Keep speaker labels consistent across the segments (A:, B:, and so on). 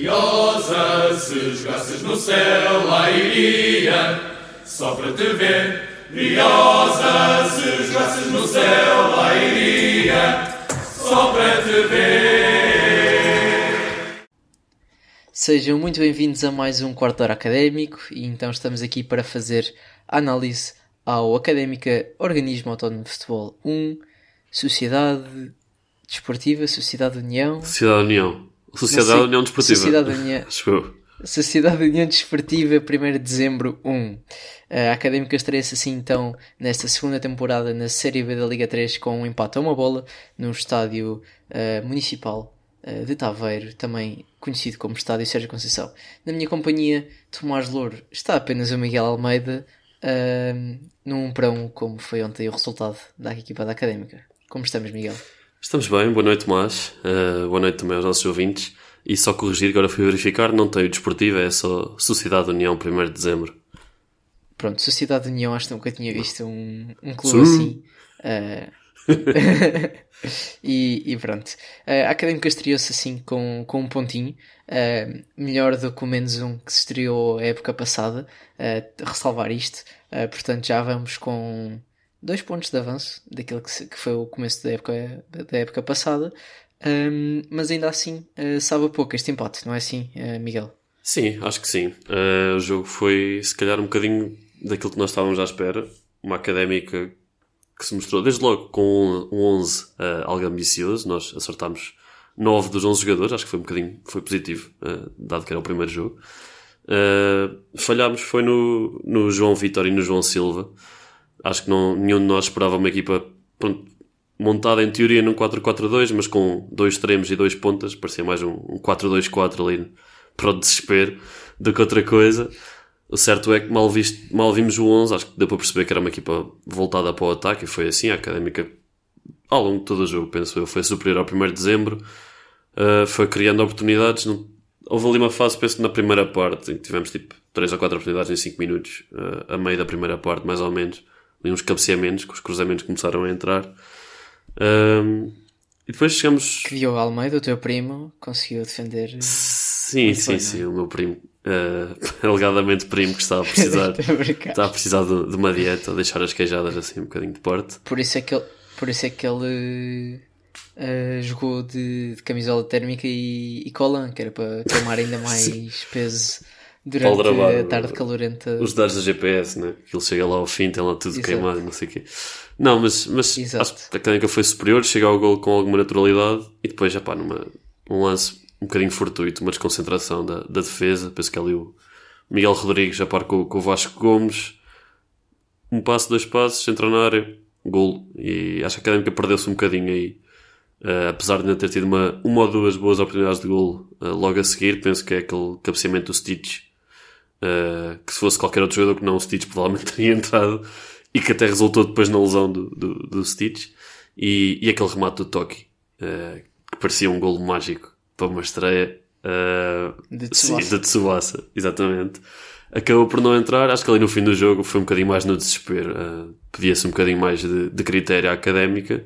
A: Briosa, se jogasses no céu, lá iria, só para te ver. Briosa, se jogasses no céu, lá iria, só para te ver.
B: Sejam muito bem-vindos a mais um quarto de hora académico e então estamos aqui para fazer a análise ao Académica Organismo Autónomo de Futebol 1, Sociedade Desportiva, Sociedade União.
C: Sociedade União. Sociedade União Desportiva.
B: Sociedade União. Sociedade União Desportiva, 1 de dezembro 1. A Académica estreia-se assim então nesta segunda temporada na Série B da Liga 3 com um empate a uma bola no estádio uh, municipal uh, de Taveiro, também conhecido como Estádio Sérgio Conceição. Na minha companhia, Tomás Louro, está apenas o Miguel Almeida, uh, num para um, como foi ontem o resultado da equipa da Académica. Como estamos, Miguel?
C: Estamos bem, boa noite, Tomás. Uh, boa noite também aos nossos ouvintes. E só corrigir, agora fui verificar, não tem o desportivo, é só Sociedade União, 1 de dezembro.
B: Pronto, Sociedade União, acho que nunca tinha visto um, um clube Sim. assim. Uh... e, e, pronto. Uh, a Académica estreou-se assim com, com um pontinho. Uh, melhor do que o menos um que se estreou a época passada. Uh, ressalvar isto. portanto, já vamos com dois pontos de avanço daquilo que, que foi o começo da época, da época passada. Um, mas ainda assim, sabe a pouco este empate, não é assim, Miguel?
C: Sim, acho que sim. o jogo foi, se calhar, um bocadinho daquilo que nós estávamos à espera. Uma académica que se mostrou desde logo com um 11 uh, algo ambicioso. Nós acertámos 9 dos 11 jogadores, acho que foi um bocadinho foi positivo, uh, dado que era o primeiro jogo. Uh, falhámos foi no, no João Vitor e no João Silva. Acho que não, nenhum de nós esperava uma equipa pronto, montada em teoria num 4-4-2, mas com dois extremos e dois pontas. Parecia mais um, um 4-2-4 ali para o desespero do que outra coisa. O certo é que mal, visto, mal vimos o 11, acho que deu para perceber que era uma equipa voltada para o ataque e foi assim. A académica, ao longo de todo o jogo, penso eu, foi superior ao 1 de dezembro, uh, foi criando oportunidades. Não, houve ali uma fase, penso, na primeira parte, em que tivemos tipo 3 ou 4 oportunidades em 5 minutos, uh, a meio da primeira parte, mais ou menos. Ali uns cabeceamentos, que os cruzamentos começaram a entrar. Uh, e depois chegamos.
B: Que Diogo Almeida, o teu primo, conseguiu defender.
C: Sim, sim, sim, o meu primo uh, alegadamente primo que está a precisar, está a precisar de, de, uma dieta, deixar as queijadas assim um bocadinho de porte.
B: Por isso é que ele, por isso é que ele uh, jogou de, de, camisola térmica e, e colan, que era para tomar ainda mais peso durante a tarde calorenta.
C: Os dados da GPS, né? Que ele chega lá ao fim, tem lá tudo Exato. queimado, não sei o quê. Não, mas, mas acho que a técnica foi superior, chega ao gol com alguma naturalidade e depois, já pá, numa, um lance um bocadinho fortuito, uma desconcentração da, da defesa. Penso que ali o Miguel Rodrigues já par com, com o Vasco Gomes. Um passo, dois passos, entra na área, gol. E acho que a Académica perdeu-se um bocadinho aí. Uh, apesar de não ter tido uma, uma ou duas boas oportunidades de gol uh, logo a seguir, penso que é aquele cabeceamento do Stitch. Uh, que se fosse qualquer outro jogador que não o Stitch provavelmente teria entrado e que até resultou depois na lesão do, do, do Stitch e, e aquele remate do Toki que parecia um golo mágico para uma estreia uh,
B: de, Tsubasa.
C: Sim, de Tsubasa, exatamente. Acabou por não entrar, acho que ali no fim do jogo foi um bocadinho mais no desespero. Uh, Pedia-se um bocadinho mais de, de critério académica.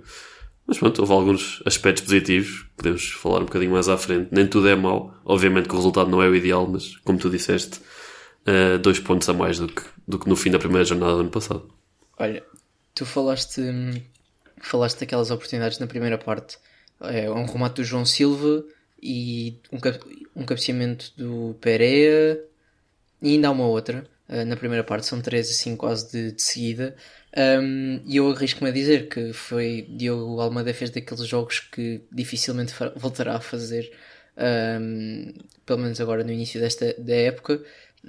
C: Mas pronto, houve alguns aspectos positivos, podemos falar um bocadinho mais à frente. Nem tudo é mau, obviamente que o resultado não é o ideal, mas como tu disseste, uh, dois pontos a mais do que, do que no fim da primeira jornada do ano passado.
B: Olha, tu falaste, falaste daquelas oportunidades na primeira parte. É um remate do João Silva e um, um cabeceamento do Pereira e ainda há uma outra. Uh, na primeira parte são três assim quase de, de seguida um, e eu arrisco-me a dizer que foi Diogo Almada fez daqueles jogos que dificilmente voltará a fazer um, pelo menos agora no início desta da época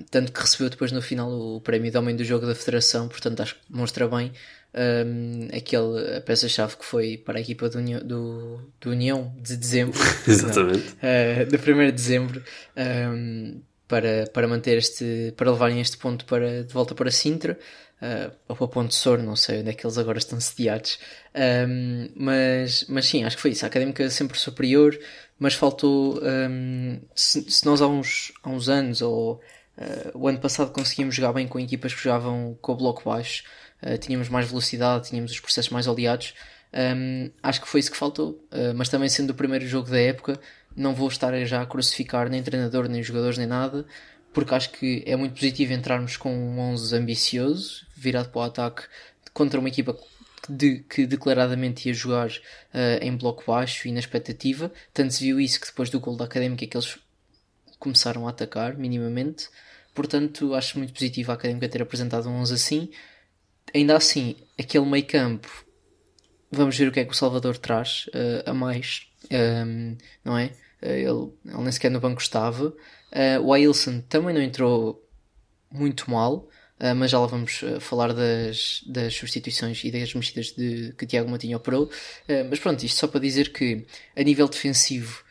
B: tanto que recebeu depois no final o prémio de homem do jogo da federação portanto acho que mostra bem um, aquele, a peça-chave que foi para a equipa do, do, do União de dezembro,
C: Exatamente.
B: uh, de 1 de dezembro, um, para, para manter este, para levarem este ponto para, de volta para Sintra, uh, ou para Ponte Sor, não sei onde é que eles agora estão sediados, um, mas, mas sim, acho que foi isso. A académica sempre superior, mas faltou, um, se, se, nós há uns, há uns anos ou uh, o ano passado conseguimos jogar bem com equipas que jogavam com o bloco baixo. Uh, tínhamos mais velocidade, tínhamos os processos mais oleados. Um, acho que foi isso que faltou, uh, mas também sendo o primeiro jogo da época, não vou estar já a crucificar nem treinador, nem jogadores, nem nada, porque acho que é muito positivo entrarmos com um 11 ambicioso, virado para o ataque, contra uma equipa de, que declaradamente ia jogar em bloco baixo e na expectativa. Tanto se viu isso que depois do gol da Académica que eles começaram a atacar minimamente. Portanto, acho muito positivo a Académica ter apresentado 11 assim. Ainda assim, aquele meio campo, vamos ver o que é que o Salvador traz uh, a mais, um, ehm, não é? Uh, ele, ele nem sequer no banco estava. Uh, o Ailson também não entrou muito mal, Uh, mas já lá vamos uh, falar das, das substituições e das mexidas de, que Tiago Matinho operou. Mas pronto, isto só para dizer que a nível defensivo,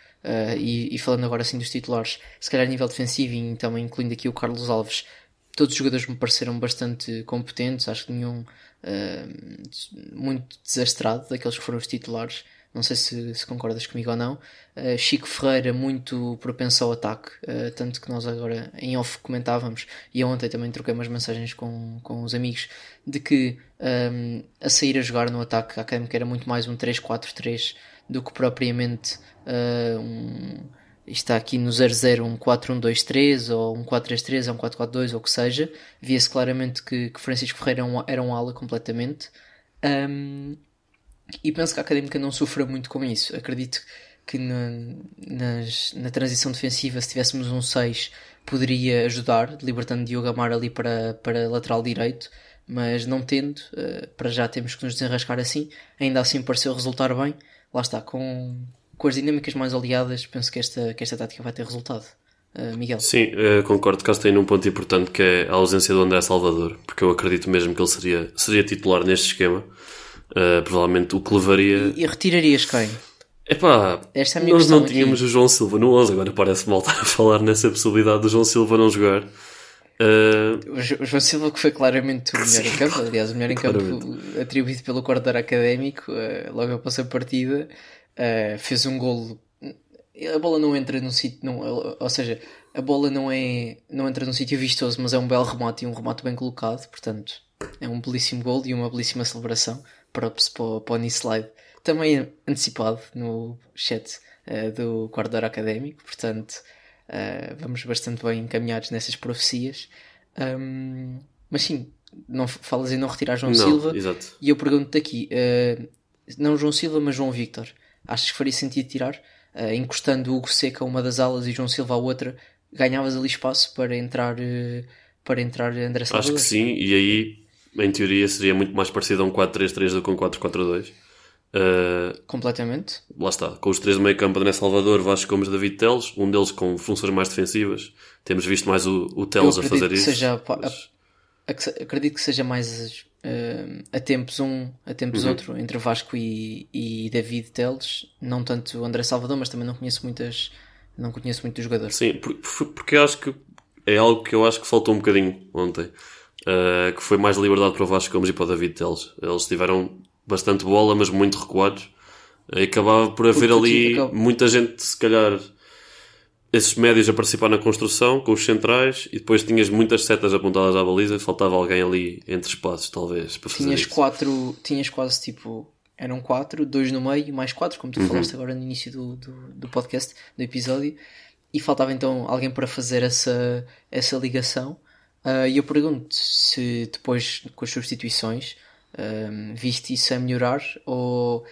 B: e, e, falando agora assim dos titulares, se calhar a nível defensivo e também incluindo aqui o Carlos Alves, todos os jogadores me pareceram bastante competentes, acho que nenhum muito desastrado daqueles que foram os titulares. Não sei se, se concordas comigo ou não. Uh, Chico Ferreira muito propenso ao ataque, uh, tanto que nós agora em off comentávamos, e ontem também troquei umas mensagens com, com os amigos, de que um, ehm, a sair a jogar no ataque a Académica era muito mais um 3-4-3 do que propriamente uh, um, está aqui no 0-0 um 4-1-2-3 ou um 4-3-3 ou um 4-4-2 ou o que seja. Via-se claramente que, que Francisco Ferreira era um, era um ala completamente. Um, ehm, e penso que a Académica não sofra muito com isso. Acredito que na, nas, na transição defensiva, se tivéssemos um 6, poderia ajudar, libertando Diogo Amar ali para, para lateral direito, mas não tendo, uh, para já temos que nos desenrascar assim. Ainda assim pareceu resultar bem. Lá está, com, com as dinâmicas mais aliadas, penso que esta, que esta tática vai ter resultado. Uh, Miguel.
C: Sim, uh, concordo que tem num ponto importante que é a ausência do André Salvador, porque eu acredito mesmo que ele seria, seria titular neste esquema. Uh, provavelmente o que levaria.
B: E, e retirarias quem?
C: Epá, Esta é a minha nós não tínhamos aqui. o João Silva no 11, agora parece mal estar a falar nessa possibilidade do João Silva não jogar.
B: Uh... O João Silva que foi claramente o melhor em campo, aliás, o melhor em campo atribuído pelo coordenador académico, uh, logo após a partida, uh, fez um golo. A bola não entra no sítio, ou seja, a bola não, é, não entra num sítio vistoso, mas é um belo remate e um remate bem colocado, portanto, é um belíssimo gol e uma belíssima celebração props para, o Pony Slide, também antecipado no chat uh, do Guardador Académico, portanto uh, vamos bastante bem encaminhados nessas profecias. Um, mas sim, não falas em não retirar João não, Silva
C: exato.
B: e eu pergunto-te aqui, uh, não João Silva, mas João Victor, achas que faria sentido tirar? encostando o Hugo Seca a uma das alas e João Silva a outra, ganhavas ali espaço para entrar para entrar André Salvador?
C: Acho que sim, e aí em teoria seria muito mais parecido a um 4-3-3 do que um 4-4-2. Uh,
B: Completamente.
C: Lá está, com os três do meio campo, André Salvador, Vasco Gomes, David Teles, um deles com funções mais defensivas. Temos visto mais o, o Teles a fazer isso.
B: Seja, mas... a, a, acredito que seja mais uh, a tempos um, a tempos uhum. outro, entre Vasco e, e David Teles. Não tanto o André Salvador, mas também não conheço muitas. Não conheço muito o jogador.
C: Sim, porque acho que é algo que eu acho que faltou um bocadinho ontem uh, que foi mais liberdade para o Vasco Gomes e para o David Teles. Eles tiveram bastante bola, mas muito recuados. E acabava por haver ali muita gente, se calhar, esses médios a participar na construção, com os centrais, e depois tinhas muitas setas apontadas à baliza, faltava alguém ali entre espaços, talvez, para fazer
B: tinhas
C: isso.
B: quatro Tinhas quase tipo... Eram quatro, dois no meio, mais quatro, como tu uhum. falaste agora no início do, do, do podcast, do episódio, e faltava então alguém para fazer essa, essa ligação. Uh, e eu pergunto se depois, com as substituições, um, viste isso a melhorar ou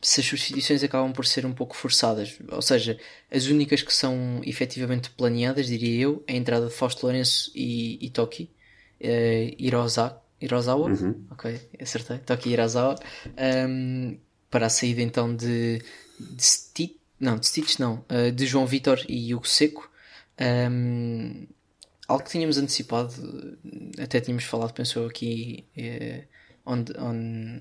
B: se as substituições acabam por ser um pouco forçadas. Ou seja, as únicas que são efetivamente planeadas, diria eu, é a entrada de Fausto Lourenço e, e Toki. Uh, Hiroza, Hirozawa,
C: uhum.
B: ok, acertei, Toki Hirozawa, um, para a saída então de, de Stitch, não, de Stitch não, uh, de João Vitor e Hugo Seco. Um, algo que tínhamos antecipado, até tínhamos falado, pensou aqui eh, on, on,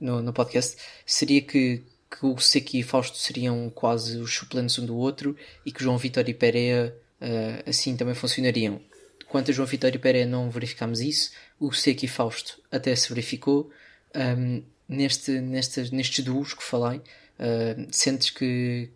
B: no, no podcast, seria que, que o Seco e Fausto seriam quase os suplentes um do outro e que João Vitor e Pereira uh, assim também funcionariam. Quanto a João Vitor e Pereira não verificámos isso, o Seco e Fausto até se verificou. Um, neste, nestes, nestes duos que falei, uh, sentes que,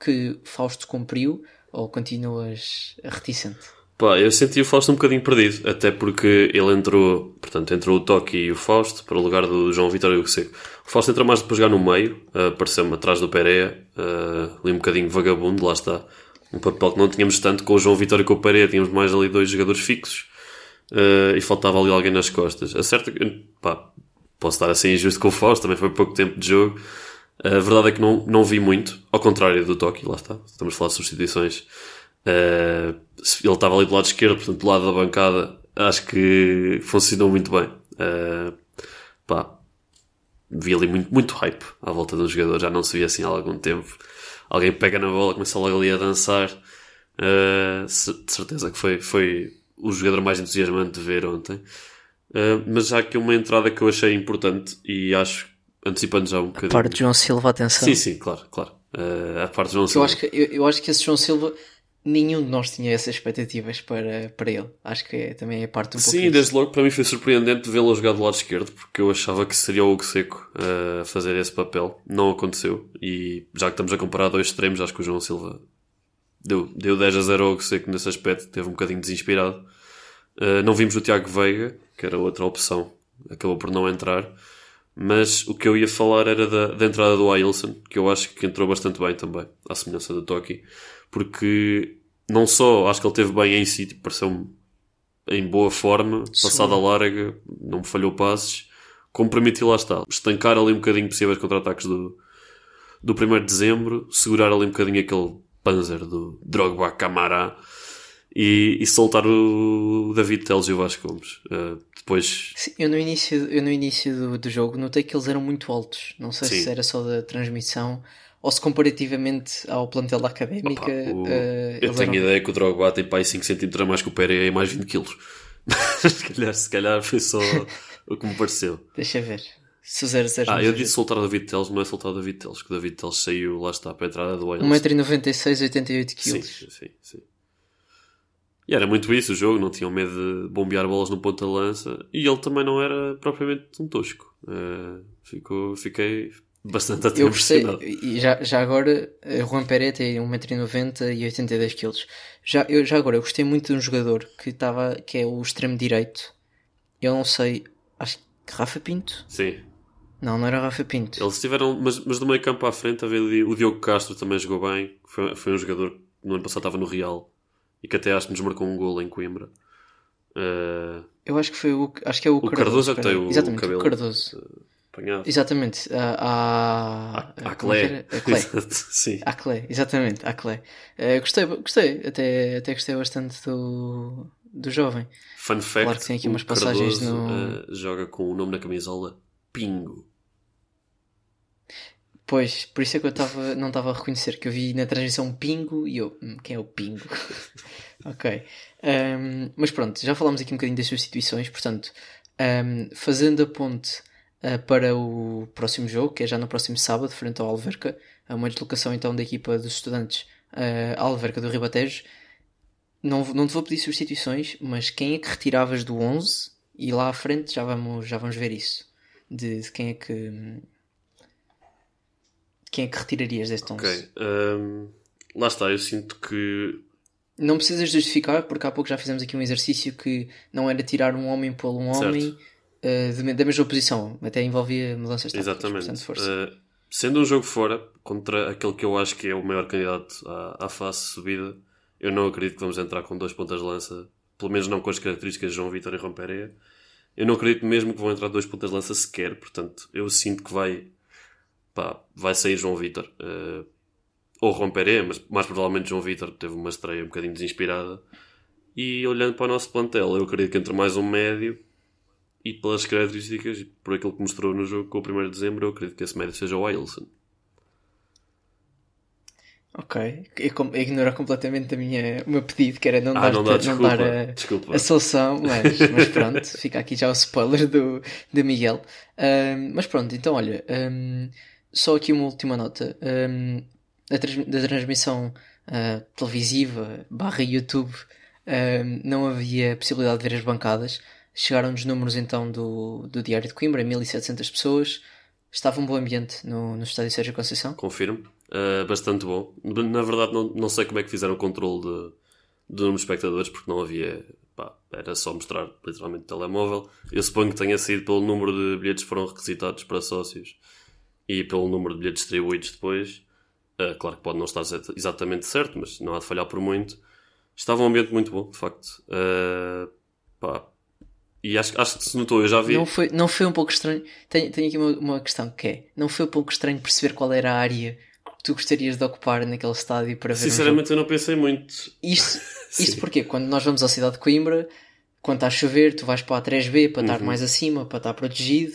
B: que Fausto cumpriu ou continuas reticente?
C: Pá, eu senti o Fausto um bocadinho perdido, até porque ele entrou, portanto, entrou o Toki e o Fausto para o lugar do João Vitório Hugo Seco. O Fausto entrou mais depois jogar no meio, uh, apareceu-me atrás do Pereira, uh, ali um bocadinho vagabundo, lá está. Um papel que não tínhamos tanto com o João Vitório e com o Pereira, tínhamos mais ali dois jogadores fixos uh, e faltava ali alguém nas costas. A certa pá, posso estar assim injusto com o Fausto, também foi pouco tempo de jogo. A verdade é que não, não vi muito, ao contrário do Toki, lá está. Estamos a falar de substituições. Uh, ele estava ali do lado esquerdo, portanto, do lado da bancada, acho que funcionou muito bem. Uh, pá, vi ali muito, muito hype à volta do jogador, já não se via assim há algum tempo. Alguém pega na bola, começa logo ali a dançar. Uh, de certeza que foi, foi o jogador mais entusiasmante de ver ontem. Uh, mas já aqui uma entrada que eu achei importante e acho, antecipando já um bocadinho.
B: A parte de João Silva, atenção.
C: Sim, sim, claro, claro. Uh, a parte de João
B: eu
C: Silva.
B: Acho que, eu, eu acho que esse João Silva nenhum de nós tinha essas expectativas para, para ele. Acho que é, também é parte um pouco
C: Sim,
B: disso.
C: desde logo para mim foi surpreendente vê-lo jogar do lado esquerdo, porque eu achava que seria o Hugo Seco uh, a fazer esse papel. Não aconteceu. E já que estamos a comparar dois extremos, acho que o João Silva deu, deu 10 a 0 ao Hugo Seco nesse aspecto, teve um bocadinho desinspirado. Uh, não vimos o Tiago Veiga, que era outra opção, acabou por não entrar. Mas o que eu ia falar era da, da entrada do Ailson, que eu acho que entrou bastante bem também, à semelhança do Toki porque não só acho que ele teve bem em si, tipo, pareceu-me em boa forma, passada larga, não me falhou passes, como permitiu lá está, estancar ali um bocadinho possíveis contra-ataques do, do 1 de dezembro, segurar ali um bocadinho aquele panzer do Drogba Camara e, e soltar o David Teles e o Vasco Gomes. Uh, depois...
B: Sim, eu no início, eu no início do, do jogo notei que eles eram muito altos, não sei
C: Sim.
B: se era só da transmissão ou se comparativamente ao plantel da académica.
C: Opa, o-
B: uh,
C: eu tenho
B: eram-
C: ideia que o Drogba tem para aí 5 cm a mais que o Pereira e mais 20 kg. se, calhar, se calhar foi só o que me pareceu.
B: Deixa ver. Se o 0 0
C: Ah, eu disse soltar o David Teles, não é soltar o David Teles, que o David Teles saiu, lá está, para a entrada do Wales.
B: 1,96m, 88
C: Sim,
B: kg.
C: sim, sim. E era muito isso o jogo, não tinham medo de bombear bolas no ponta lança e ele também não era propriamente um tosco. Eh, ficou, fiquei bastante até
B: Eu
C: impressionado.
B: e já, já agora, Juan Pérez tem 1,90m e 82 kg. Já, eu, já agora, eu gostei muito de um jogador que, estava, que é o extremo direito. Eu não sei, acho que Rafa Pinto?
C: Sim.
B: Não, não era Rafa Pinto.
C: Eles tiveram, mas, mas do meio campo à frente, havia ali- o Diogo Castro também jogou bem. Foi, foi um jogador que no ano passado estava no Real e que até acho que nos marcou um gol em Coimbra. Eh,
B: Eu acho que foi o, acho que é o,
C: Cardoso é que
B: espera.
C: tem o
B: Exatamente,
C: cabelo.
B: o Cardoso.
C: Apanhado.
B: Exatamente, a, a,
C: À, à
B: como é
C: Clé.
B: Clé.
C: Sim.
B: À Clé, exatamente, à Clé. Eh, gostei, gostei, até, até gostei bastante do, do jovem.
C: Fun fact:
B: Claro que tem aqui umas passagens
C: Cardoso,
B: no-
C: eh, joga com o nome na camisola Pingo.
B: Pois, por isso é que eu tava, não estava a reconhecer, que eu vi na transmissão um Pingo e eu, "Hum, quem é o Pingo? ok. Ahm, mas pronto, já falámos aqui um bocadinho das substituições, portanto, ahm, fazendo a ponte para o próximo jogo, que é já no próximo sábado, frente ao Alverca, a uma deslocação então da equipa dos estudantes à Alverca do Ribatejo. Não, não te vou pedir substituições, mas quem é que retiravas do 11? E lá à frente já vamos, já vamos ver isso. De, de quem é que. Quem é que retirarias deste 11?
C: Ok. ehm, lá está, eu sinto que.
B: Não precisas justificar, porque há pouco já fizemos aqui um exercício que não era tirar um homem pelo um
C: Certo.
B: homem de- da mesma posição, até envolvia mudanças táticas.
C: Exatamente.
B: Portanto, força.
C: Eh, sendo um jogo fora, contra aquele que eu acho que é o maior candidato à, à fase de subida, eu não acredito que vamos entrar com dois pontas de lança, pelo menos não com as características de João Vitor e Romperea. Eu não acredito mesmo que vão entrar dois pontas de lança sequer, portanto, eu sinto que vai, pá, vai sair João Vitor. eh, ou Romperé, mas mais provavelmente João Vitor teve uma estreia um bocadinho desinspirada. E olhando para o nosso plantel, eu acredito que entre mais um médio e pelas características e por aquilo que mostrou no jogo com o 1 de dezembro, eu acredito que esse médio seja o Ailson.
B: Ok. Ignorar completamente a minha, o meu pedido, que era não
C: Ah,
B: dar,
C: não dá
B: não
C: desculpa.
B: dar a,
C: Desculpa.
B: a solução, mas, mas pronto, fica aqui já o spoiler do, do Miguel. Ahm, mas pronto, então olha, ahm, só aqui uma última nota. Ahm, da, trans- da transmissão ah, televisiva barra YouTube não havia possibilidade de ver as bancadas. Chegaram os números então do, do Diário de Coimbra, 1700 pessoas. Estava um bom ambiente no, no estádio Sérgio Conceição.
C: Confirmo. Uh, bastante bom. Na verdade, não, não sei como é que fizeram o controle de, do número de espectadores, porque não havia. Pá, era só mostrar literalmente telemóvel. Eu suponho que tenha sido pelo número de bilhetes que foram requisitados para sócios e pelo número de bilhetes distribuídos depois. Uh, claro que pode não estar exatamente certo, mas não há de falhar por muito. Estava um ambiente muito bom, de facto. Uh, pá. E acho, acho que se notou, eu já vi.
B: Não foi, não foi um pouco estranho. Tenho, tenho aqui uma, uma questão que é: não foi um pouco estranho perceber qual era a área que tu gostarias de ocupar naquele estádio para ver
C: Sinceramente, um eu não pensei muito.
B: Isto, isto porque quando nós vamos à cidade de Coimbra, quando está a chover, tu vais para a 3B para estar uhum. mais acima, para estar protegido.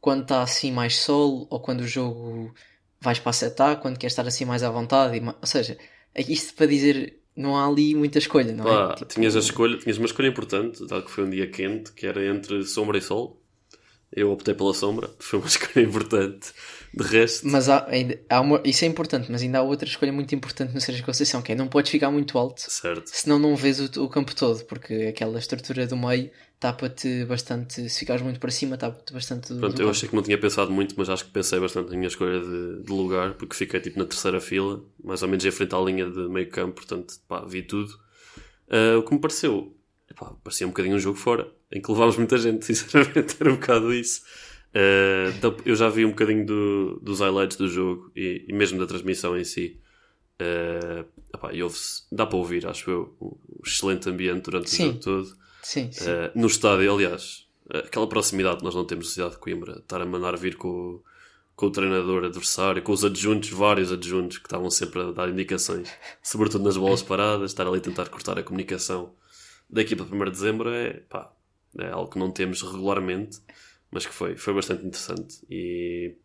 B: Quando está assim mais sol, ou quando o jogo vais para a seta, quando queres estar assim mais à vontade. Ou seja, é isto para dizer não há ali muita escolha, não
C: Pá, é? Tipo... Tinhas, a escolha, tinhas uma escolha importante, dado que foi um dia quente, que era entre sombra e sol. Eu optei pela sombra, foi uma escolha importante. De resto.
B: Mas há, ainda, há uma, isso é importante, mas ainda há outra escolha muito importante no Sérgio Conceição, que é não podes ficar muito alto,
C: certo.
B: senão não vês o, o campo todo, porque aquela estrutura do meio tapa-te bastante, se ficares muito para cima, tapa-te bastante.
C: Pronto, eu achei que não tinha pensado muito, mas acho que pensei bastante na minha escolha de, de, lugar, porque fiquei tipo na terceira fila, mais ou menos em frente à linha de meio campo, portanto, pá, vi tudo. Uh, o que me pareceu, pá, parecia um bocadinho um jogo fora, em que levámos muita gente, sinceramente, era um bocado isso. Uh, eu já vi um bocadinho do, dos highlights do jogo e, e, mesmo da transmissão em si. Uh, epá, e dá para ouvir, acho eu, um excelente ambiente durante sim. o jogo todo.
B: Sim, sim.
C: Uh, no estádio, aliás, aquela proximidade que nós não temos na cidade de Coimbra, estar a mandar vir com, com o treinador adversário, com os adjuntos, vários adjuntos que estavam sempre a dar indicações, sobretudo nas bolas paradas, estar ali a tentar cortar a comunicação da equipa de 1 de dezembro é, pá, é algo que não temos regularmente mas que foi, foi bastante interessante. E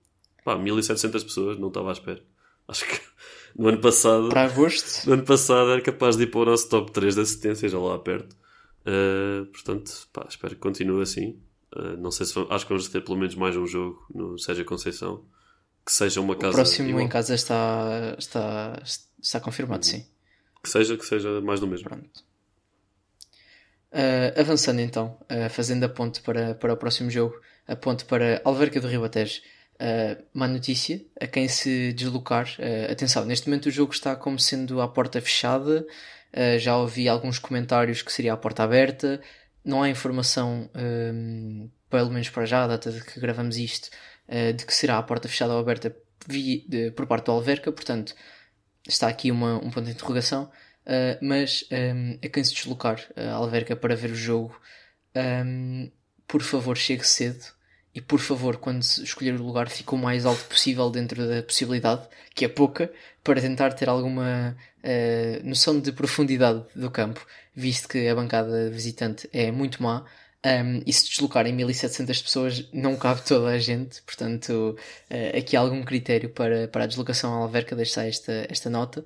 C: pá, 1700 pessoas, não estava à espera. Acho que no ano passado.
B: Para agosto?
C: No ano passado era capaz de ir para o nosso top 3 de assistência, já lá perto. Uh, portanto, pá, espero que continue assim. Uh, não sei se acho que vamos ter pelo menos mais um jogo no Sérgio Conceição que seja uma casa.
B: O próximo igual. em casa está, está, está confirmado, uhum. sim.
C: Que seja, que seja mais do mesmo.
B: Pronto. Uh, avançando então, uh, fazendo a ponte para, para o próximo jogo, a ponte para Alverca do Ribatejo. Uh, má notícia a quem se deslocar. Uh, atenção, neste momento o jogo está como sendo à porta fechada. Uh, já ouvi alguns comentários que seria a porta aberta. Não há informação, um, pelo menos para já, a data de que gravamos isto, de que será a porta fechada ou aberta via, de, por parte do Alverca. Portanto, está aqui uma, um ponto de interrogação. mas um, a quem se deslocar a Alverca para ver o jogo, um, por favor, chegue cedo e por favor, quando escolher o lugar, fique o mais alto possível dentro da possibilidade, que é pouca, para tentar ter alguma uh, noção de profundidade do campo, visto que a bancada visitante é muito má. Um, e se deslocarem 1700 pessoas, não cabe toda a gente, portanto, uh, aqui há algum critério para, para a deslocação à Alverca, deixar esta, esta nota.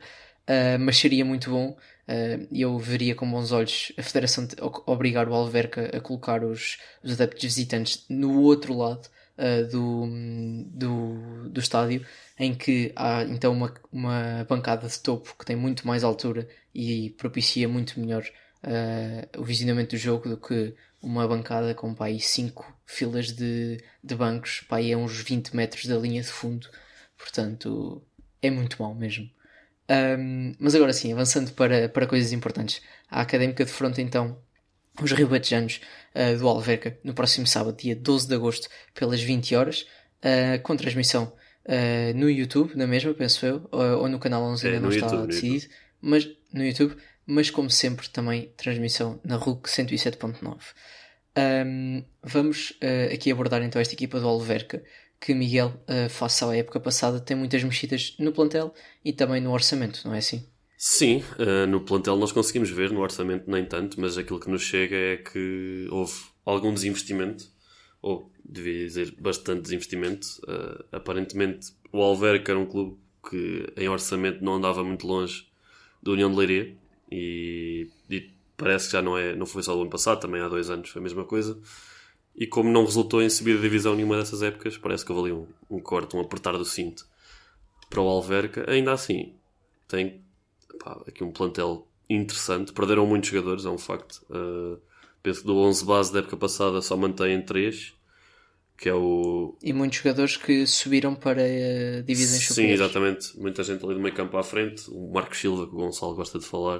B: Uh, mas seria muito bom uh, eu veria com bons olhos a Federação obrigar o Alverca a colocar os, os adeptos visitantes no outro lado uh, do, do, do estádio, em que há então uma, uma bancada de topo que tem muito mais altura e propicia muito melhor o visionamento do jogo do que uma bancada com pá, 5 filas de, de bancos, pá, é uns 20 metros da linha de fundo, portanto é muito mal mesmo. Um, mas agora sim, avançando para, para coisas importantes. A Académica defronta então os ribatejanos uh, do Alverca no próximo sábado, dia 12 de agosto, pelas 20 horas, uh, com transmissão uh, no YouTube, na mesma, penso eu, ou, ou no canal 11 ainda é, não está YouTube, decidido, mas no YouTube, mas como sempre também transmissão na RUC 107.9. Um, vamos aqui abordar então esta equipa do Alverca, que Miguel, uh, face à época passada, tem muitas mexidas no plantel e também no orçamento, não é assim?
C: Sim, uh, no plantel nós conseguimos ver, no orçamento nem tanto, mas aquilo que nos chega é que houve algum desinvestimento, ou devia dizer bastante desinvestimento. Uh, aparentemente o Alverca era um clube que em orçamento não andava muito longe da União de Leiria e, e parece que já não, é, não foi só o ano passado, também há dois anos foi a mesma coisa. E como não resultou em subida de divisão nenhuma dessas épocas, parece que houve ali um, um corte, um apertar do cinto para o Alverca. Ainda assim, tem pá, aqui um plantel interessante. Perderam muitos jogadores, é um facto. Uh, penso que do 11 base da época passada só mantém 3, que é o...
B: E muitos jogadores que subiram para uh, divisões
C: superiores. Sim, exatamente. Muita gente ali do meio campo à frente. O Marcos Silva, que o Gonçalo gosta de falar.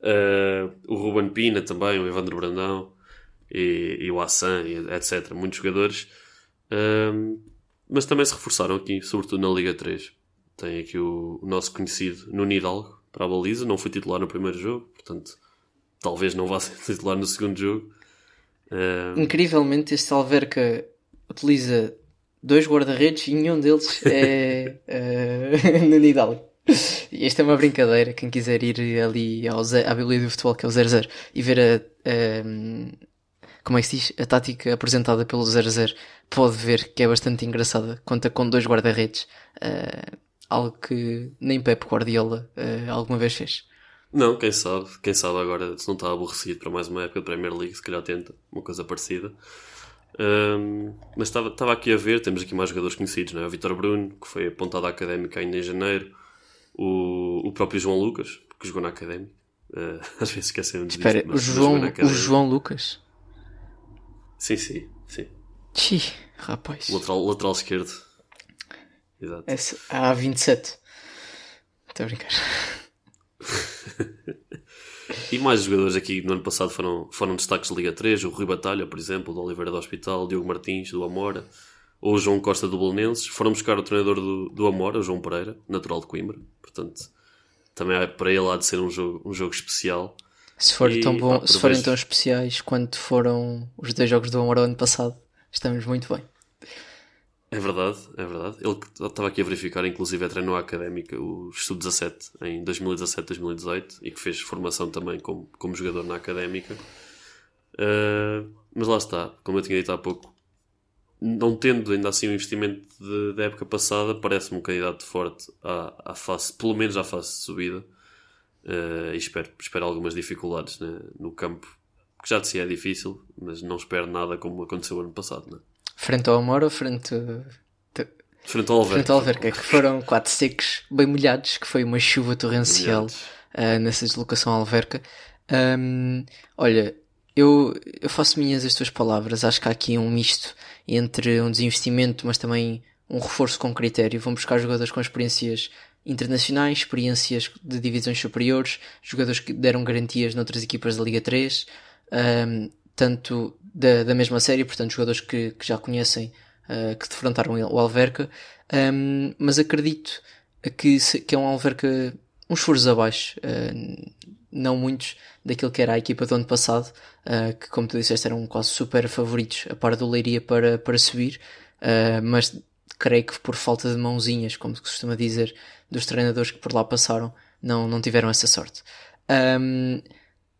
C: Uh, o Ruben Pina também, o Evandro Brandão e, e o Assan, etc. Muitos jogadores. Uh, mas também se reforçaram aqui, sobretudo na Liga 3. Tem aqui o, o nosso conhecido Nuno Hidalgo para a baliza. Não foi titular no primeiro jogo, portanto, talvez não vá ser titular no segundo jogo.
B: Uh... Incrivelmente, este Alverca utiliza dois guarda-redes e nenhum deles é uh, Nuno Hidalgo. Esta é uma brincadeira. Quem quiser ir ali ao à Bíblia do Futebol, que é o 00, e ver a, a, como é que se diz? A tática apresentada pelo 00, pode ver que é bastante engraçada. Conta com dois guarda-redes. Uh, algo que nem Pep Guardiola uh, alguma vez fez.
C: Não, quem sabe, quem sabe agora se não está aborrecido para mais uma época de Premier League, se calhar tenta uma coisa parecida. Um, mas estava aqui a ver, temos aqui mais jogadores conhecidos, não é? O Vitor Bruno, que foi apontado à académica ainda em janeiro, o, o próprio João Lucas, que jogou na académica. Uh, às vezes esquecemos.
B: Espera, o João, o João Lucas?
C: Sim, sim, sim.
B: Xi, rapaz.
C: Lateral, lateral esquerdo.
B: Exato. Há 27. Estou a brincar.
C: e mais jogadores aqui no ano passado foram, foram destaques de Liga 3, o Rui Batalha, por exemplo, do Oliveira do Hospital, Diogo Martins, do Amora, ou o João Costa do Belenenses. Foram buscar o treinador do, do Amora, o João Pereira, natural de Coimbra. Portanto, também para ele há de ser um jogo, um jogo especial.
B: Se, for e, tão bom, pá, se forem tão especiais quanto foram os dois jogos do Amora ano passado, estamos muito bem.
C: É verdade, é verdade. Ele estava aqui a verificar, inclusive, é treinou a académica, o Sub-17, em 2017-2018, e que fez formação também como, como jogador na académica. Uh, mas lá está, como eu tinha dito há pouco, não tendo ainda assim o investimento da época passada, parece-me um candidato forte à, à face, pelo menos à fase de subida. Uh, e espero, espero algumas dificuldades né, no campo, que já de si é difícil, mas não espero nada como aconteceu ano passado. Né?
B: Frente ao Amor ou frente.
C: Frente ao Alverca.
B: Frente ao Alverca, que foram quatro secos bem molhados, que foi uma chuva torrencial uh, nessa deslocação ao Alverca. Um, olha, eu, eu faço minhas as tuas palavras. Acho que há aqui um misto entre um desinvestimento, mas também um reforço com critério. Vão buscar jogadores com experiências internacionais, experiências de divisões superiores, jogadores que deram garantias noutras equipas da Liga 3, um, tanto da, da mesma série, portanto, jogadores que, que já conhecem, uh, que defrontaram o Alverca, um, mas acredito que, que é um Alverca uns furos abaixo, uh, não muitos, daquilo que era a equipa do ano passado, uh, que, como tu disseste, eram quase super favoritos, a par do Leiria para, para subir, mas creio que por falta de mãozinhas, como se costuma dizer, dos treinadores que por lá passaram, não, não tiveram essa sorte. Um,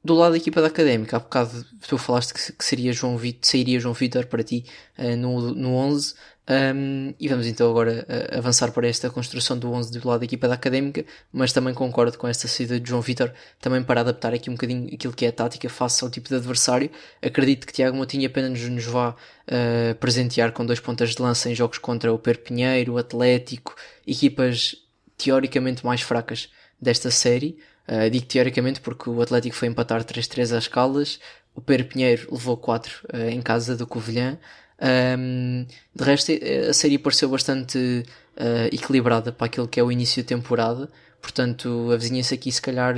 B: do lado da equipa da Académica, há bocado tu falaste que, que seria João Vitor, sairia João Vitor para ti uh, no, no 11 um, e vamos então agora avançar para esta construção do 11 do lado da equipa da Académica, mas também concordo com esta saída de João Vitor, também para adaptar aqui um bocadinho aquilo que é a tática face ao tipo de adversário. Acredito que Tiago Moutinho apenas nos vá uh, presentear com dois pontas de lança em jogos contra o Perpinheiro, o Atlético, equipas teoricamente mais fracas desta série. Uh, digo teoricamente porque o Atlético foi empatar 3-3 às Caldas, o Pedro Pinheiro levou 4 uh, eh, em casa do Covilhã. Um, de resto, eh, a série pareceu bastante uh, equilibrada para aquilo que é o início de temporada, portanto, avizinha-se aqui se calhar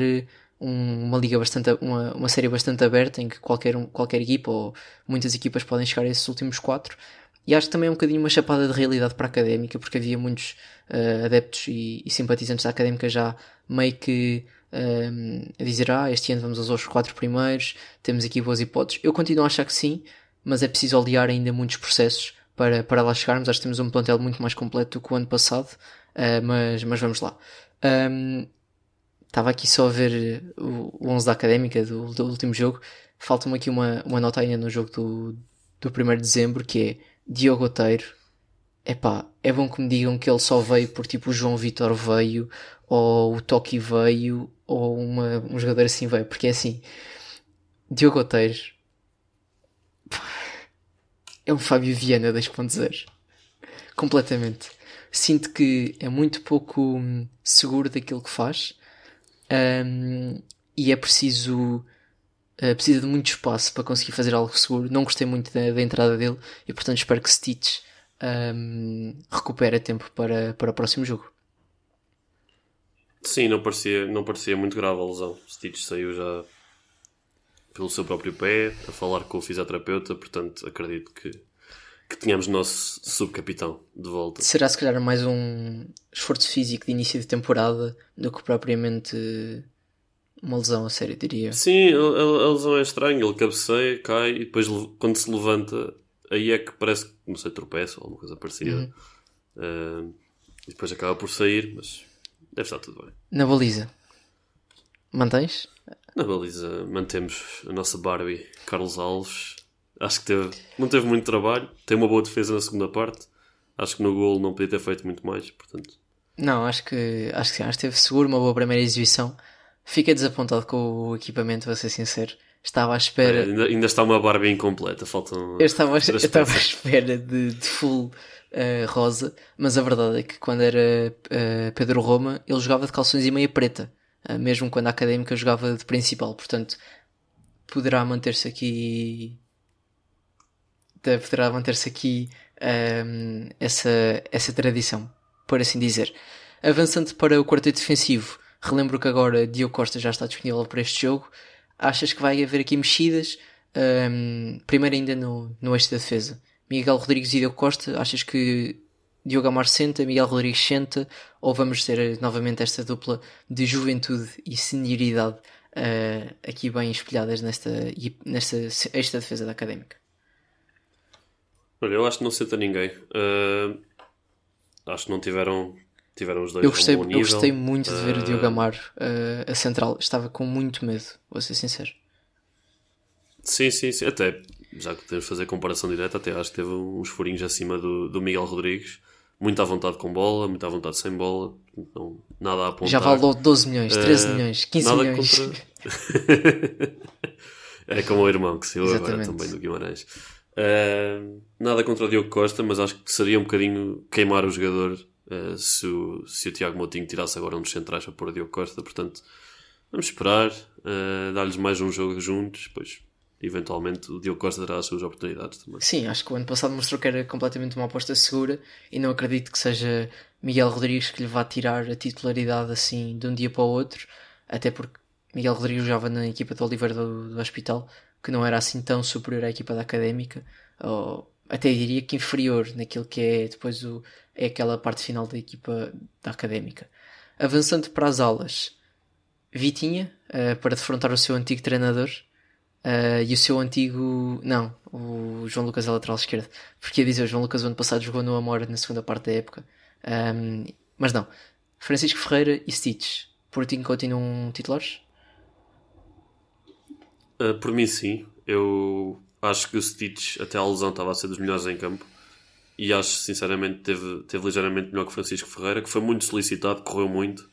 B: um, uma liga bastante, uma, uma série bastante aberta em que qualquer, qualquer equipa ou muitas equipas podem chegar a esses últimos 4. E acho que também é um bocadinho uma chapada de realidade para a académica, porque havia muitos uh, adeptos e, e, simpatizantes da académica já meio que um, a dizer, ah, este ano vamos aos quatro primeiros, temos aqui boas hipóteses. Eu continuo a achar que sim, mas é preciso aliar ainda muitos processos para, para lá chegarmos. Acho que temos um plantel muito mais completo do que o ano passado, uh, mas, mas vamos lá. Um, estava aqui só a ver o, o 11 da Académica do, do último jogo. Falta-me aqui uma, uma nota ainda no jogo do, do 1 de dezembro, que é Diogo Oteiro. Epá, é bom que me digam que ele só veio por tipo o João Vitor veio, ou o Toki veio, ou uma, um jogador assim veio, porque é assim, Diogo Oteiros é um Fábio Viana 2.0 completamente. Sinto que é muito pouco hum, seguro daquilo que faz um, e é preciso uh, precisa de muito espaço para conseguir fazer algo seguro. Não gostei muito da, da entrada dele e portanto espero que Stitch um, recupere tempo para, para o próximo jogo.
C: Sim, não parecia, não parecia muito grave a lesão. Stitch saiu já pelo seu próprio pé, a falar com o fisioterapeuta, portanto acredito que, que tenhamos o nosso subcapitão de volta.
B: Será se calhar mais um esforço físico de início de temporada do que propriamente uma lesão a sério, diria.
C: Sim, a, a, a lesão é estranha, ele cabeceia, cai e depois quando se levanta, aí é que parece que, não sei, tropeça ou alguma coisa parecida. Uhum. Uh, e depois acaba por sair, mas deve estar tudo bem.
B: Na baliza, mantens?
C: Na baliza mantemos a nossa Barbie, Carlos Alves. Acho que teve, não teve muito trabalho. Tem uma boa defesa na segunda parte. Acho que no gol não podia ter feito muito mais, portanto.
B: Não, acho que acho que sim, acho que teve seguro uma boa primeira exibição. Fiquei desapontado com o equipamento, vou ser sincero. Estava à espera. É,
C: ainda, ainda, está uma Barbie incompleta, faltam.
B: Eu estava, eu estava à espera de, de full uh, rosa, mas a verdade é que quando era uh, Pedro Roma, ele jogava de calções e meia preta. Ah, mesmo quando a académica jogava de principal, portanto poderá manter-se aqui poderá manter-se aqui um, essa, essa tradição, por assim dizer. Avançando para o quarteto defensivo, relembro que agora Diogo Costa já está disponível para este jogo. Achas que vai haver aqui mexidas? Um, primeiro ainda no, no eixo da defesa. Miguel Rodrigues e Diogo Costa, achas que Diogo Amar senta, Miguel Rodrigues senta, ou vamos ter novamente esta dupla de juventude e senioridade uh, aqui bem espelhadas nesta, nesta esta defesa da Académica?
C: Olha, eu acho que não senta ninguém. Uh, acho que não tiveram, tiveram os dois
B: eu gostei, Eu gostei muito de ver uh, o Diogo Amar uh, a central. Estava com muito medo, vou ser sincero.
C: Sim, sim, sim. Até, já que temos de fazer comparação direta, até acho que teve uns furinhos acima do, do Miguel Rodrigues muito à vontade com bola, muito à vontade sem bola, não, nada a apontar.
B: Já valeu 12 milhões, 13 uh, eh, milhões, 15 nada milhões.
C: Contra... é como o irmão que saiu agora também do Guimarães. Uh, nada contra o Diogo Costa, mas acho que seria um bocadinho queimar o jogador uh, se, o, se o Tiago Moutinho tirasse agora um dos centrais para pôr o Diogo Costa. Portanto, vamos esperar, dar-lhes mais um jogo juntos, depois eventualmente o Diogo Costa terá as suas oportunidades também.
B: Sim, acho que o ano passado mostrou que era completamente uma aposta segura e não acredito que seja Miguel Rodrigues que lhe vá tirar a titularidade assim de um dia para o outro, até porque Miguel Rodrigues jogava na equipa do Oliveira do, do Hospital, que não era assim tão superior à equipa da Académica, ou até diria que inferior naquilo que é depois o, é aquela parte final da equipa da Académica. Avançando para as aulas, Vitinha, uh, para defrontar o seu antigo treinador, Uh, e o seu antigo. Não, o João Lucas é lateral esquerdo. Porque ia dizer, o João Lucas o ano passado jogou no Amor na segunda parte da época. Um, mas não. Francisco Ferreira e Stitch. Por ti continuam titulares?
C: Uh, por mim, sim. Eu acho que o Stitch, até a lesão, estava a ser dos melhores em campo. E acho, sinceramente, teve, teve ligeiramente melhor que Francisco Ferreira, que foi muito solicitado, correu muito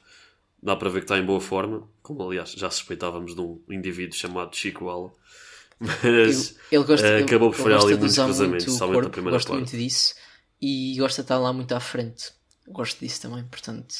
C: dá para ver que está em boa forma, como aliás já suspeitávamos de um indivíduo chamado Chico Ala. Mas ele, gosta, uh, acabou por falhar ali muitos cruzamentos, somente na primeira
B: gosto parte. muito disso e gosta de estar lá muito à frente. Gosto disso também, portanto.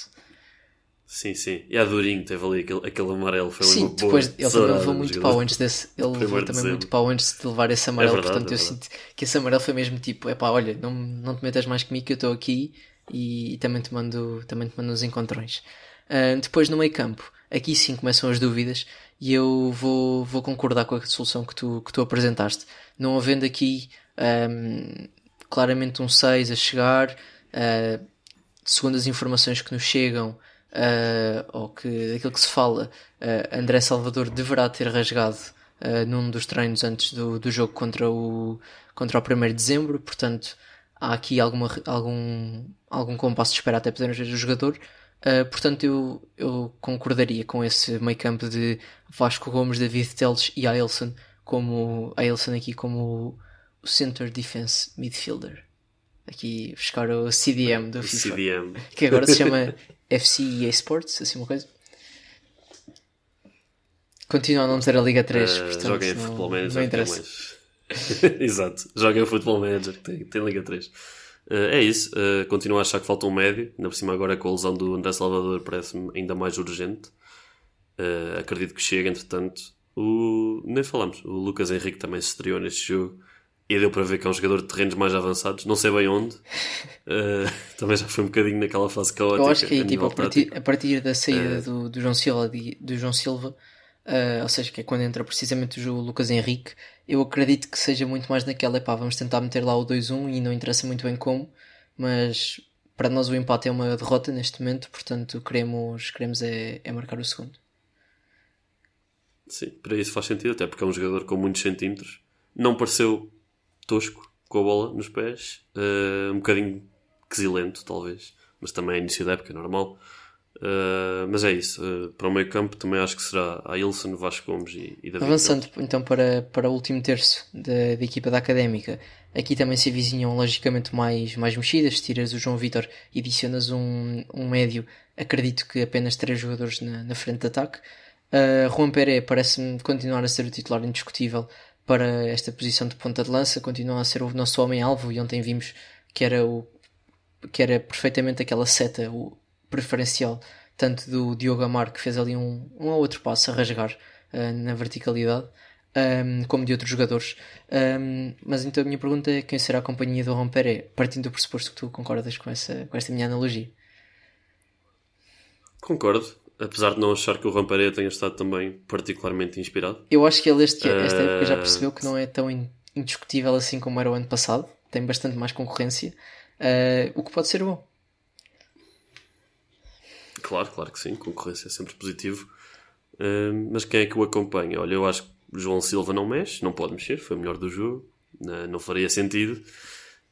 C: Sim, sim. E a Durinho teve ali aquele, aquele amarelo. Foi
B: sim, depois ele também levou muito pau antes desse. Ele levou também muito pau antes de levar esse amarelo. É verdade, portanto, é eu sinto que esse amarelo foi mesmo tipo: é pá, olha, não, não te metas mais comigo que eu estou aqui e, e, também, te mando, também te mando os encontrões. Uh, depois no meio campo, aqui sim começam as dúvidas e eu vou, vou concordar com a solução que tu, que tu apresentaste. Não havendo aqui um, claramente um 6 a chegar, uh, segundo as informações que nos chegam, uh, ou que daquilo que se fala, uh, André Salvador deverá ter rasgado num dos treinos antes do, do jogo contra o, contra o 1 de dezembro, portanto há aqui alguma, algum, algum compasso de espera até podermos ver o jogador. Uh, portanto, eu, eu concordaria com esse meio campo de Vasco Gomes, David Teles e Ailson, como Ailson aqui como o Center Defense Midfielder. Aqui buscar o CDM do FIFA. CDM. Que agora se chama FC EA Sports, assim uma coisa. Continua a não ter a Liga 3. Uh, portanto,
C: joguem
B: não,
C: Futebol Manager. Não interessa. Exato. Joguem Futebol Manager, tem, tem Liga 3. Uh, é isso, uh, continuo a achar que falta um médio, ainda por cima agora com a lesão do André Salvador parece-me ainda mais urgente. Uh, acredito que chegue, entretanto. O... Nem falamos, o Lucas Henrique também se estreou neste jogo e deu para ver que é um jogador de terrenos mais avançados, não sei bem onde. Uh, também já foi um bocadinho naquela fase caótica.
B: Eu acho que
C: a
B: é tipo,
C: nível
B: a partir, a partir da saída do, do João Silva, do João Silva uh, ou seja, que é quando entra precisamente o Lucas Henrique, eu acredito que seja muito mais naquela, epá, vamos tentar meter lá o 2-1 e não interessa muito bem como, mas para nós o empate é uma derrota neste momento, portanto queremos, queremos é, é marcar o segundo.
C: Sim, para isso faz sentido, até porque é um jogador com muitos centímetros. Não pareceu tosco com a bola nos pés, uh, um bocadinho quesilento, talvez, mas também é início da época, é normal. Uh, mas é isso, uh, para o meio campo também acho que será a Ilson, Vasco Gomes e, e David
B: Avançando então para, para o último terço da, da equipa da Académica, aqui também se avizinham logicamente mais, mais mexidas. Tiras o João Vitor e adicionas um, um médio, acredito que apenas três jogadores na, na frente de ataque. Uh, Juan Pérez parece-me continuar a ser o titular indiscutível para esta posição de ponta de lança, continua a ser o nosso homem-alvo e ontem vimos que era, o, que era perfeitamente aquela seta o preferencial, tanto do Diogo Amar, que fez ali um, um ou outro passo a rasgar uh, na verticalidade, um, como de outros jogadores. Um, mas então a minha pergunta é quem será a companhia do Pérez, partindo do pressuposto que tu concordas com, essa, com esta minha analogia.
C: Concordo, apesar de não achar que o Ramparé tenha estado também particularmente inspirado.
B: Eu acho que ele este, esta época já percebeu que não é tão in- indiscutível assim como era o ano passado. Tem bastante mais concorrência. Uh, o que pode ser bom.
C: Claro, claro que sim, concorrência é sempre positivo. Uh, mas quem é que o acompanha? Olha, eu acho que João Silva não mexe, não pode mexer, foi o melhor do jogo, não, não faria sentido.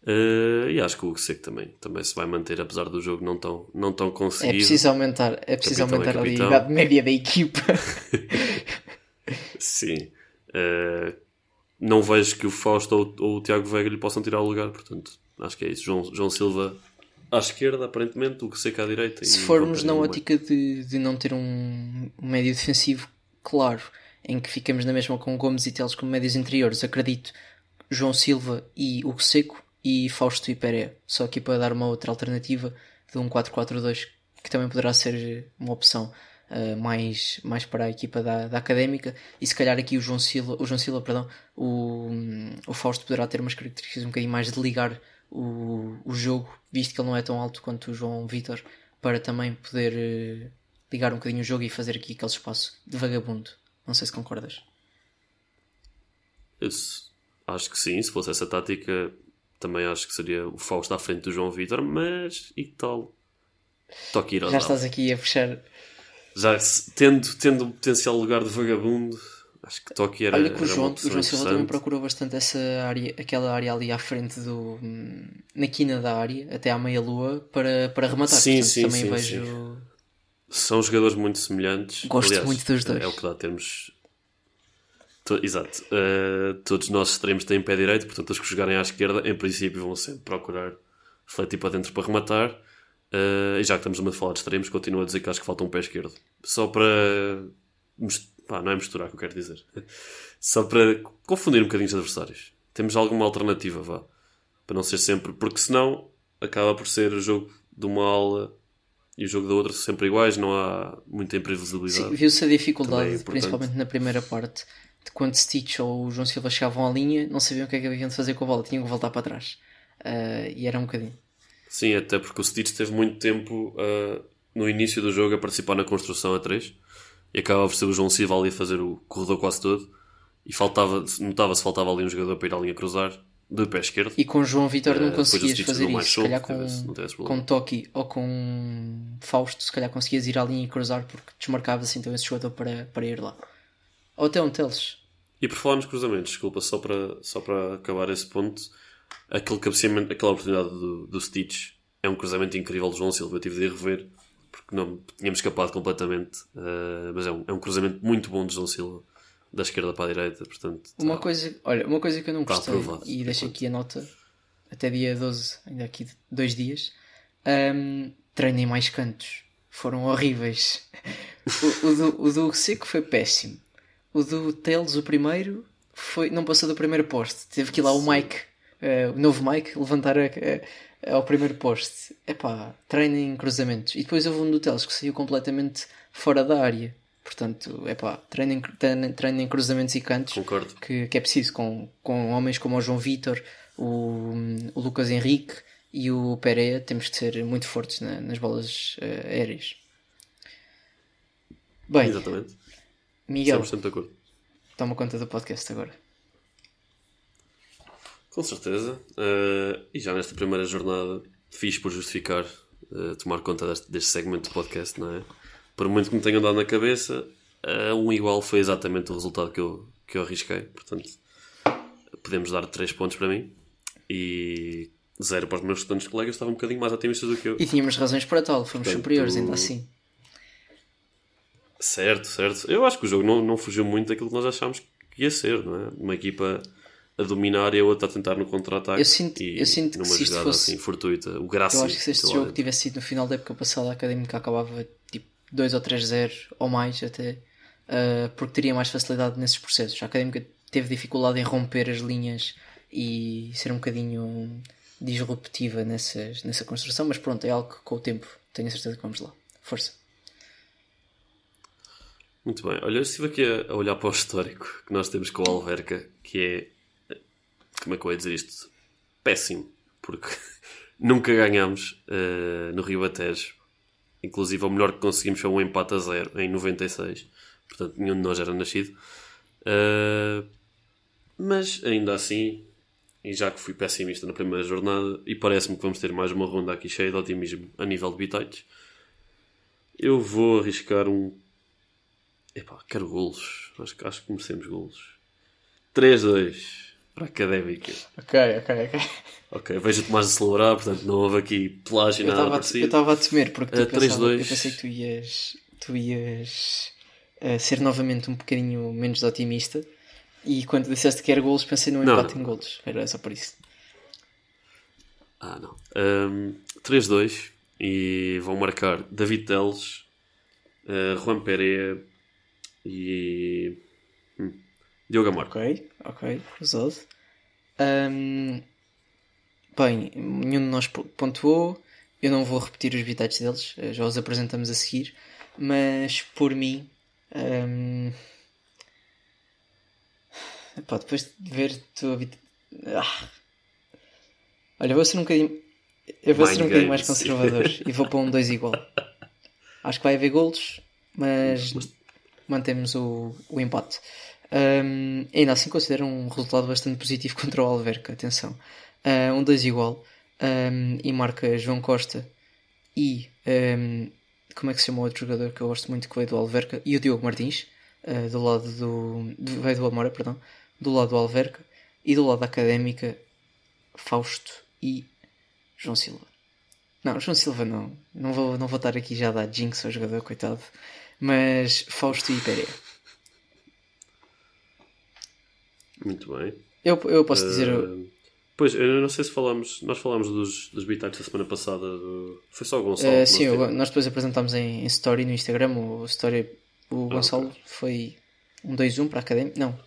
C: Uh, e acho que o Hugo Seco também, também se vai manter, apesar do jogo não tão, não tão
B: É
C: conseguido.
B: preciso aumentar, é preciso
C: Capitão é
B: aumentar ali a idade média da equipa.
C: Sim. Uh, não vejo que o Fausto ou, ou o Tiago Veiga lhe possam tirar o lugar, portanto, acho que é isso. João, João Silva à esquerda, aparentemente, o que seca à direita.
B: Se
C: o
B: formos na ótica de, de não ter um, médio defensivo claro, em que ficamos na mesma com Gomes e Teles como médios interiores, acredito João Silva e Hugo Seco e Fausto e Pereira. Só aqui para dar uma outra alternativa de um 4-4-2 que também poderá ser uma opção uh, mais, mais para a equipa da, da Académica e se calhar aqui o João Silva, o João Silva, perdão, o, o Fausto poderá ter umas características um bocadinho mais de ligar o, o jogo, visto que ele não é tão alto quanto o João Vitor, para também poder eh, ligar um bocadinho o jogo e fazer aqui aquele espaço de vagabundo. Não sei se concordas.
C: Eu acho que sim, se fosse essa tática, também acho que seria o Fausto à frente do João Vitor, mas e que tal? Toque
B: Já estás aqui a fechar.
C: Já tendo, tendo o potencial lugar de vagabundo, acho que Toque era,
B: Olha que o João, o João Silva também procurou bastante essa área, aquela área ali à frente do. hum, na quina da área, até à meia-lua, para, para rematar.
C: Sim,
B: Portanto,
C: sim,
B: também
C: sim,
B: vejo.
C: São jogadores muito semelhantes.
B: Gosto
C: Aliás,
B: muito dos dois.
C: É o que dá termos. To- Exato. Uh, todos nós extremos têm pé direito, portanto, os que jogarem à esquerda, em princípio, vão sempre procurar refletir para dentro para rematar. Uh, e já que estamos a falar de extremos, continuo a dizer que acho que falta um pé esquerdo. Só para. Pá, não é misturar que eu quero dizer. Só para confundir um bocadinho os adversários. Temos alguma alternativa, vá. Para não ser sempre. Porque senão acaba por ser o jogo de uma aula e o jogo da outra sempre iguais, não há muita imprevisibilidade.
B: viu-se a
C: é
B: dificuldade, principalmente na primeira parte, de quando Stitch ou o João Silva chegavam à linha, não sabiam o que é que haviam de fazer com a bola, tinham que voltar para trás. Ah, e era um bocadinho.
C: Sim, até porque o Stitch teve muito tempo ah, no início do jogo a participar na construção a 3 e acaba por ser o João Silva ali a fazer o corredor quase todo e faltava, notava-se faltava ali um jogador para ir à linha cruzar de pé esquerdo.
B: E com João Vitor
C: Eh,
B: não
C: o
B: conseguias fazer isso. Se
C: solto,
B: calhar com,
C: teve esse- não teve esse
B: com. Toki ou com Fausto, se calhar conseguias ir à linha e cruzar porque desmarcava-se então esse jogador para, para ir lá. Ou até um Teles.
C: E por falar nos cruzamentos, desculpa, só para, só para acabar esse ponto, aquele cabeceamento, aquela oportunidade do, do Stitch é um cruzamento incrível de João Silva. Eu tive de ir rever porque não tínhamos escapado completamente, eh, mas é um, é um cruzamento muito bom de João Silva, da esquerda para a direita. Portanto,
B: Uma
C: tá-
B: coisa, olha, uma coisa que eu não
C: Tá
B: gostei e
C: por
B: deixo aqui a nota até dia 12, ainda aqui dois dias. Um, treinem mais cantos. Foram horríveis. O, o do, o do Seco foi péssimo. O do Teles, o primeiro, foi, não passou do primeiro poste. Teve que ir lá o Mike, eh, o novo Mike, levantar a- a- ao primeiro poste. Epá, treinem cruzamentos. E depois houve um do Teles que saiu completamente fora da área. Portanto, é pá, treino em, treino, treino em cruzamentos e cantos
C: Concordo.
B: que, que é preciso com, com homens como o João Vitor, o, o Lucas Henrique e o Pereira. Temos de ser muito fortes na- nas bolas eh, aéreas. Bem,
C: Exatamente.
B: Miguel,
C: 100% de acordo.
B: toma conta do podcast agora.
C: Com certeza. Eh, e já nesta primeira jornada, fiz por justificar eh, tomar conta deste, deste segmento do podcast, não é? Por muito que me tenham dado na cabeça, eh, um igual foi exatamente o resultado que eu, que eu arrisquei. Portanto, podemos dar 3 pontos para mim e 0 para os meus restantes colegas, estavam um bocadinho mais otimistas do que eu.
B: E tínhamos razões para tal, fomos
C: Portanto,
B: superiores ainda assim.
C: Certo, certo. Eu acho que o jogo não, não fugiu muito daquilo que nós achámos que ia ser, não é? Uma equipa a dominar e a outra a tentar no contra-ataque.
B: Eu sinto-
C: e
B: eu sinto que se isto fosse-
C: assim fortuita. O Graça.
B: Eu acho que se este jogo tivesse sido no final da época passada, a Académica acabava tipo 2 ou 3-0 ou mais até, ah, porque teria mais facilidade nesses processos. A Académica teve dificuldade em romper as linhas e ser um bocadinho disruptiva nessas, nessa construção, mas pronto, é algo que com o tempo tenho a certeza que vamos lá. Força.
C: Muito bem. Olha, eu estive aqui a, a olhar para o histórico que nós temos com o Alverca, que é. Como é que eu ia dizer isto? Péssimo. Porque nunca ganhámos eh, no Rio Batejo. Inclusive, o melhor que conseguimos foi um empate a zero em 96. Portanto, nenhum de nós era nascido. Eh, mas ainda assim, e já que fui pessimista na primeira jornada, e parece-me que vamos ter mais uma ronda aqui cheia de otimismo a nível de bitites, eu vou arriscar um Epá, quero golos. Acho, acho que merecemos golos. 3-2 para Académica.
B: Ok, ok, ok.
C: Ok, vejo o Tomás a celebrar, portanto não houve aqui plágio
B: Eu
C: nada
B: a- eu estava a temer porque tu
C: Eh,
B: pensava-
C: 3-2.
B: eu pensei que tu ias, tu ias eh, ser novamente um bocadinho menos otimista e quando disseste que era golos pensei no empate
C: não.
B: em golos. Era só por isso.
C: Ah, não. Ahm, 3-2 e vão marcar David Teles, eh, Juan Pereira e Diogo Amor.
B: Ok, ok, usado. Ahm, bem, nenhum de nós po- pontuou. Eu não vou repetir os bitates deles, eh, já os apresentamos a seguir. Mas por mim, ahm, epá, depois de ver tu habit... ah. Olha, vou ser um bocadinho. Eu vou
C: Mind
B: ser um bocadinho mais conservador e vou para um 2 igual. Acho que vai haver golos, mas mantemos o, o empate. Hum, ainda assim considero um resultado bastante positivo contra o Alverca, atenção. Ah, um 2 igual. Hum, e marca João Costa e hum, como é que se chama outro jogador que eu gosto muito que veio do Alverca e o Diogo Martins ah, do lado do, do veio do Amora, perdão, do lado do Alverca e do lado da Académica Fausto e João Silva. Não, João Silva não. Não vou, não vou estar aqui já a dar jinx ao jogador, coitado. Mas Fausto e Pereira.
C: Muito bem.
B: Eu, eu posso dizer.
C: Ah, pois, eu não sei se falamos. Nós falámos dos, dos bitites da semana passada. do- foi só o Gonçalo. que
B: sim,
C: nós
B: eu-
C: tivemos.
B: nós depois apresentámos em, em story no Instagram. O, story, o Gonçalo foi um 2-1 para a Académica. Não,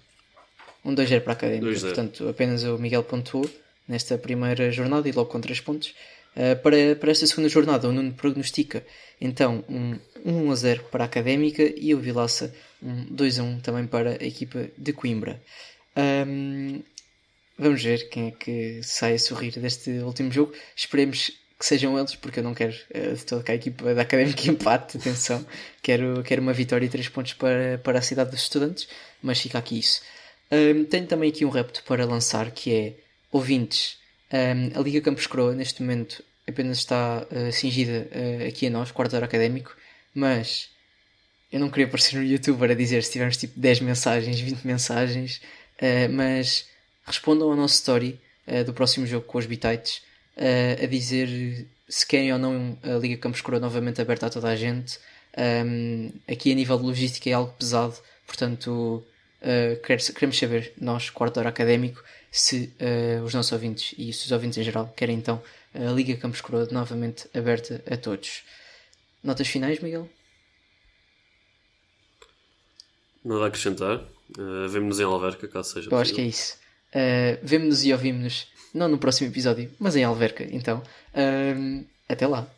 B: um 2-0 para a Académica.
C: 2-0.
B: Portanto, apenas o Miguel pontuou nesta primeira jornada e logo com 3 pontos. Eh, para, para esta segunda jornada, o Nuno prognostica então um 1 a 0 para a Académica e o Vilaça um 2 a 1 também para a equipa de Coimbra. Ahm, vamos ver quem é que sai a sorrir deste último jogo. Esperemos que sejam eles, porque eu não quero eh, de que a equipa da Académica empate. Atenção, quero, quero uma vitória e 3 pontos para, para a cidade dos estudantes, mas fica aqui isso. Ahm, tenho também aqui um repto para lançar que é ouvintes. ahm, a Liga Campos Croa neste momento apenas está cingida ah, aqui a nós, quarto hora académico, mas eu não queria aparecer no YouTube para dizer se tivermos tipo 10 mensagens, 20 mensagens, ah, mas respondam ao nosso story ah, do próximo jogo com os bitites ah, a dizer se querem ou não a Liga Campos Croa novamente aberta a toda a gente. Ahm, aqui a nível de logística é algo pesado, portanto uh, quer- queremos saber, nós, quarto hora académico, se uh, os nossos ouvintes e se os ouvintes em geral querem então a Liga Campos Coroa novamente aberta a todos. Notas finais, Miguel?
C: Nada a acrescentar. Uh, Vemo-nos em Alverca, caso seja
B: Eu acho que é isso. Uh, Vemo-nos e ouvimos-nos, não no próximo episódio, mas em Alverca. Então, um, até lá.